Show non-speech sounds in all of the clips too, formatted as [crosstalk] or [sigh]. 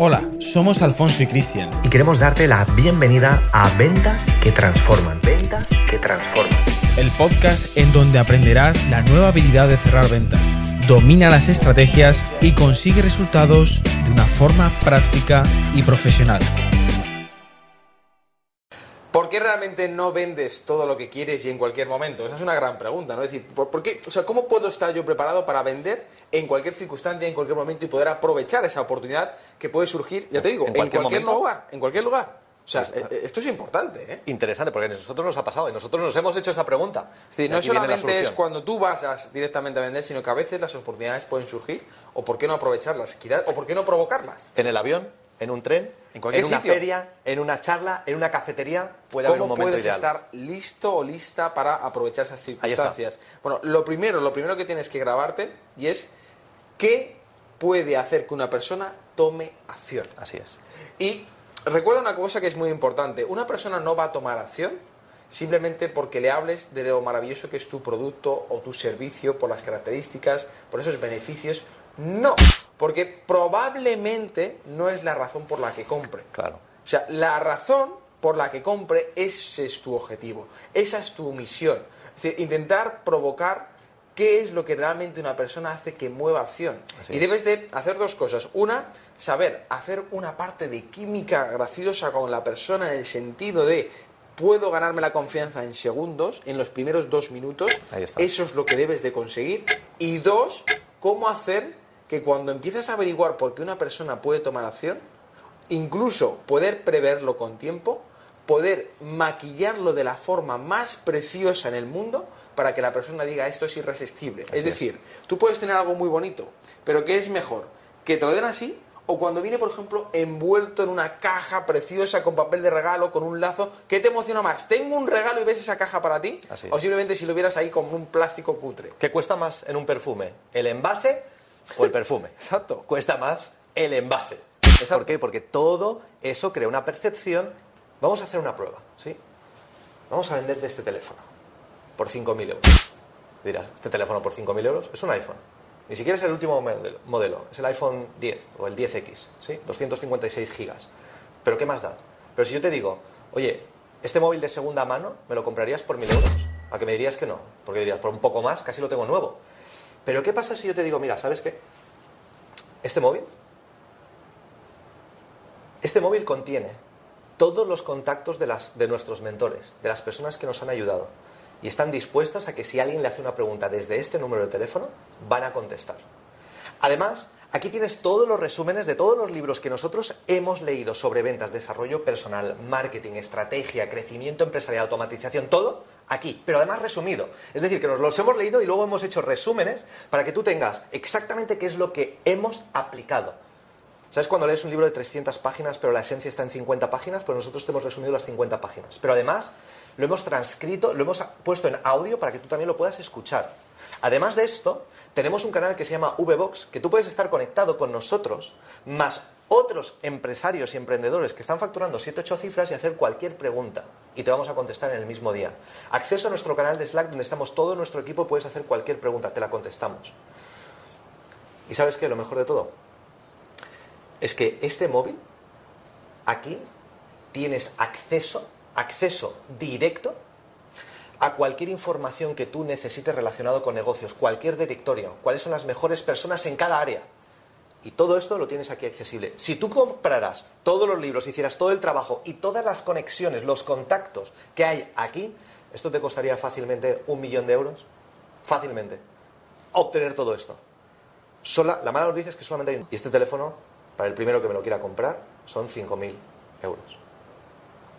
Hola, somos Alfonso y Cristian. Y queremos darte la bienvenida a Ventas que Transforman. Ventas que Transforman. El podcast en donde aprenderás la nueva habilidad de cerrar ventas. Domina las estrategias y consigue resultados de una forma práctica y profesional. ¿Por qué realmente no vendes todo lo que quieres y en cualquier momento? Esa es una gran pregunta, ¿no? Es decir, ¿por, qué, o sea, ¿cómo puedo estar yo preparado para vender en cualquier circunstancia, en cualquier momento y poder aprovechar esa oportunidad que puede surgir, ya te digo, en cualquier, lugar, en cualquier lugar? O sea, pues, eh, esto es importante, ¿eh? Interesante, porque a nosotros nos ha pasado y nosotros nos hemos hecho esa pregunta. Es no solamente es cuando tú vas directamente a vender, sino que a veces las oportunidades pueden surgir, o por qué no aprovecharlas, o por qué no provocarlas. En el avión, en un tren, en, cualquier una feria, en una charla, en una cafetería, puede haber un momento puedes estar listo o lista para aprovechar esas circunstancias? Bueno, lo primero, lo primero que tienes que grabarte y es qué puede hacer que una persona tome acción. Así es. Y recuerda una cosa que es muy importante. Una persona no va a tomar acción simplemente porque le hables de lo maravilloso que es tu producto o tu servicio, por las características, por esos beneficios. No, porque probablemente no es la razón por la que compre. Claro. O sea, la razón por la que compre, ese es tu objetivo, esa es tu misión. Es decir, intentar provocar qué es lo que realmente una persona hace que mueva acción. y debes de hacer dos cosas. Una, saber hacer una parte de química graciosa con la persona en el sentido de puedo ganarme la confianza en segundos, en los primeros dos minutos. Eso es lo que debes de conseguir. Y dos, cómo hacer que cuando empiezas a averiguar por qué una persona puede tomar acción, incluso poder preverlo con tiempo, poder maquillarlo de la forma más preciosa en el mundo para que la persona diga esto es irresistible. es decir, tú puedes tener algo muy bonito, pero ¿qué es mejor? ¿Que te lo den así? O cuando viene, por ejemplo, envuelto en una caja preciosa con papel de regalo, con un lazo, ¿qué te emociona más? ¿Tengo un regalo y ves esa caja para ti? O simplemente si lo vieras ahí como un plástico cutre. ¿Qué cuesta más en un perfume? ¿El envase o el perfume. [laughs] Exacto. Cuesta más el envase. ¿Por qué? Porque todo eso crea una percepción. Vamos a hacer una prueba, ¿sí? Vamos a vender este teléfono por 5.000 euros. Dirás, ¿este teléfono por 5.000 euros? Es un iPhone. Ni siquiera es el último modelo, es el iPhone 10 o el 10X, ¿sí? 256 gigas. Pero ¿qué más da? Pero si yo te digo, oye, este móvil de segunda mano me lo comprarías por 1.000 euros, ¿a qué me dirías que no? Porque dirías, por un poco más, casi lo tengo nuevo. Pero ¿qué pasa si yo te digo, mira, ¿sabes qué? Este móvil, este móvil contiene todos los contactos de, las, de nuestros mentores, de las personas que nos han ayudado. Y están dispuestas a que si alguien le hace una pregunta desde este número de teléfono, van a contestar. Además, aquí tienes todos los resúmenes de todos los libros que nosotros hemos leído sobre ventas, desarrollo personal, marketing, estrategia, crecimiento empresarial, automatización, todo aquí, pero además resumido. Es decir, que nos los hemos leído y luego hemos hecho resúmenes para que tú tengas exactamente qué es lo que hemos aplicado. ¿Sabes cuando lees un libro de 300 páginas pero la esencia está en 50 páginas? Pues nosotros te hemos resumido las 50 páginas. Pero además lo hemos transcrito, lo hemos puesto en audio para que tú también lo puedas escuchar. Además de esto, tenemos un canal que se llama VBox, que tú puedes estar conectado con nosotros, más otros empresarios y emprendedores que están facturando 7 8 cifras y hacer cualquier pregunta. Y te vamos a contestar en el mismo día. Acceso a nuestro canal de Slack donde estamos todo nuestro equipo, puedes hacer cualquier pregunta, te la contestamos. ¿Y sabes qué? Lo mejor de todo es que este móvil, aquí, tienes acceso, acceso directo a cualquier información que tú necesites relacionado con negocios, cualquier directorio, cuáles son las mejores personas en cada área. Y todo esto lo tienes aquí accesible. Si tú compraras todos los libros, hicieras todo el trabajo y todas las conexiones, los contactos que hay aquí, esto te costaría fácilmente un millón de euros. Fácilmente. Obtener todo esto. Sola, la mala noticia es que solamente hay un... Y este teléfono, para el primero que me lo quiera comprar, son 5.000 euros.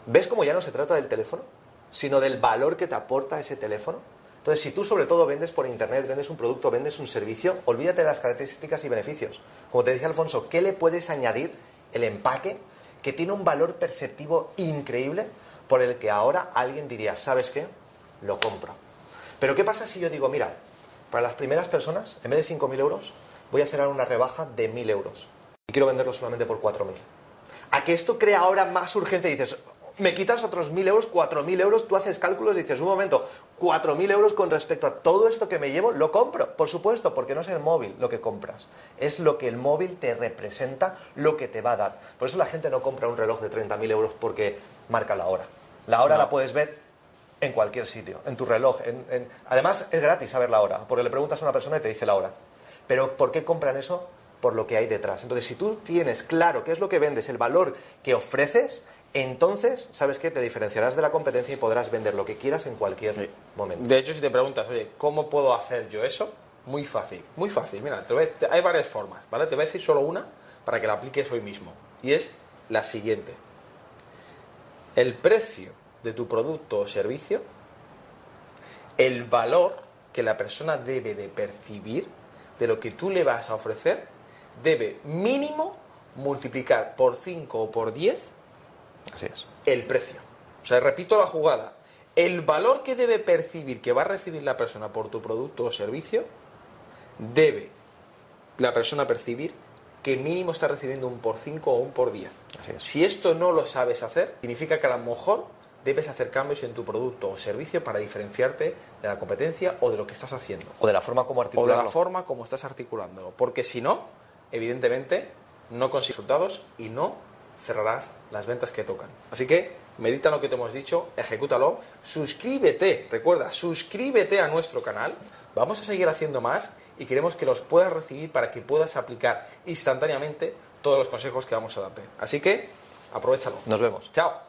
¿Ves cómo ya no se trata del teléfono? Sino del valor que te aporta ese teléfono. Entonces, si tú sobre todo vendes por Internet, vendes un producto, vendes un servicio, olvídate de las características y beneficios. Como te decía Alfonso, ¿qué le puedes añadir el empaque que tiene un valor perceptivo increíble por el que ahora alguien diría, ¿sabes qué? Lo compro. Pero ¿qué pasa si yo digo, mira, para las primeras personas, en vez de 5.000 euros, voy a hacer una rebaja de 1.000 euros y quiero venderlo solamente por 4.000? ¿A que esto crea ahora más urgencia y dices, me quitas otros 1.000 euros, 4.000 euros, tú haces cálculos y dices, un momento, 4.000 euros con respecto a todo esto que me llevo, lo compro, por supuesto, porque no es el móvil lo que compras, es lo que el móvil te representa, lo que te va a dar. Por eso la gente no compra un reloj de 30.000 euros porque marca la hora. La hora la puedes ver en cualquier sitio, en tu reloj. Además, es gratis saber la hora, porque le preguntas a una persona y te dice la hora. Pero ¿por qué compran eso? Por lo que hay detrás. Entonces, si tú tienes claro qué es lo que vendes, el valor que ofreces, entonces, ¿sabes qué? Te diferenciarás de la competencia y podrás vender lo que quieras en cualquier momento. De hecho, si te preguntas, oye, ¿cómo puedo hacer yo eso? Muy fácil, muy fácil. Mira, hay varias formas, ¿vale? Te voy a decir solo una para que la apliques hoy mismo. Y es la siguiente. El precio de tu producto o servicio, el valor que la persona debe de percibir de lo que tú le vas a ofrecer, debe mínimo multiplicar por 5 o por 10 Así es. El precio. O sea, repito la jugada. El valor que debe percibir, que va a recibir la persona por tu producto o servicio, debe la persona percibir que mínimo está recibiendo un por 5 o un por 10. Si esto no lo sabes hacer, significa que a lo mejor debes hacer cambios en tu producto o servicio para diferenciarte de la competencia o de lo que estás haciendo. O de la forma como articularlo. O de la forma como estás articulándolo. Porque si no, evidentemente, no consigues resultados y no cerrarás las ventas que tocan. Así que medita lo que te hemos dicho, ejecútalo, suscríbete, recuerda, suscríbete a nuestro canal, vamos a seguir haciendo más y queremos que los puedas recibir para que puedas aplicar instantáneamente todos los consejos que vamos a darte. Así que aprovechalo. Nos vemos. Chao.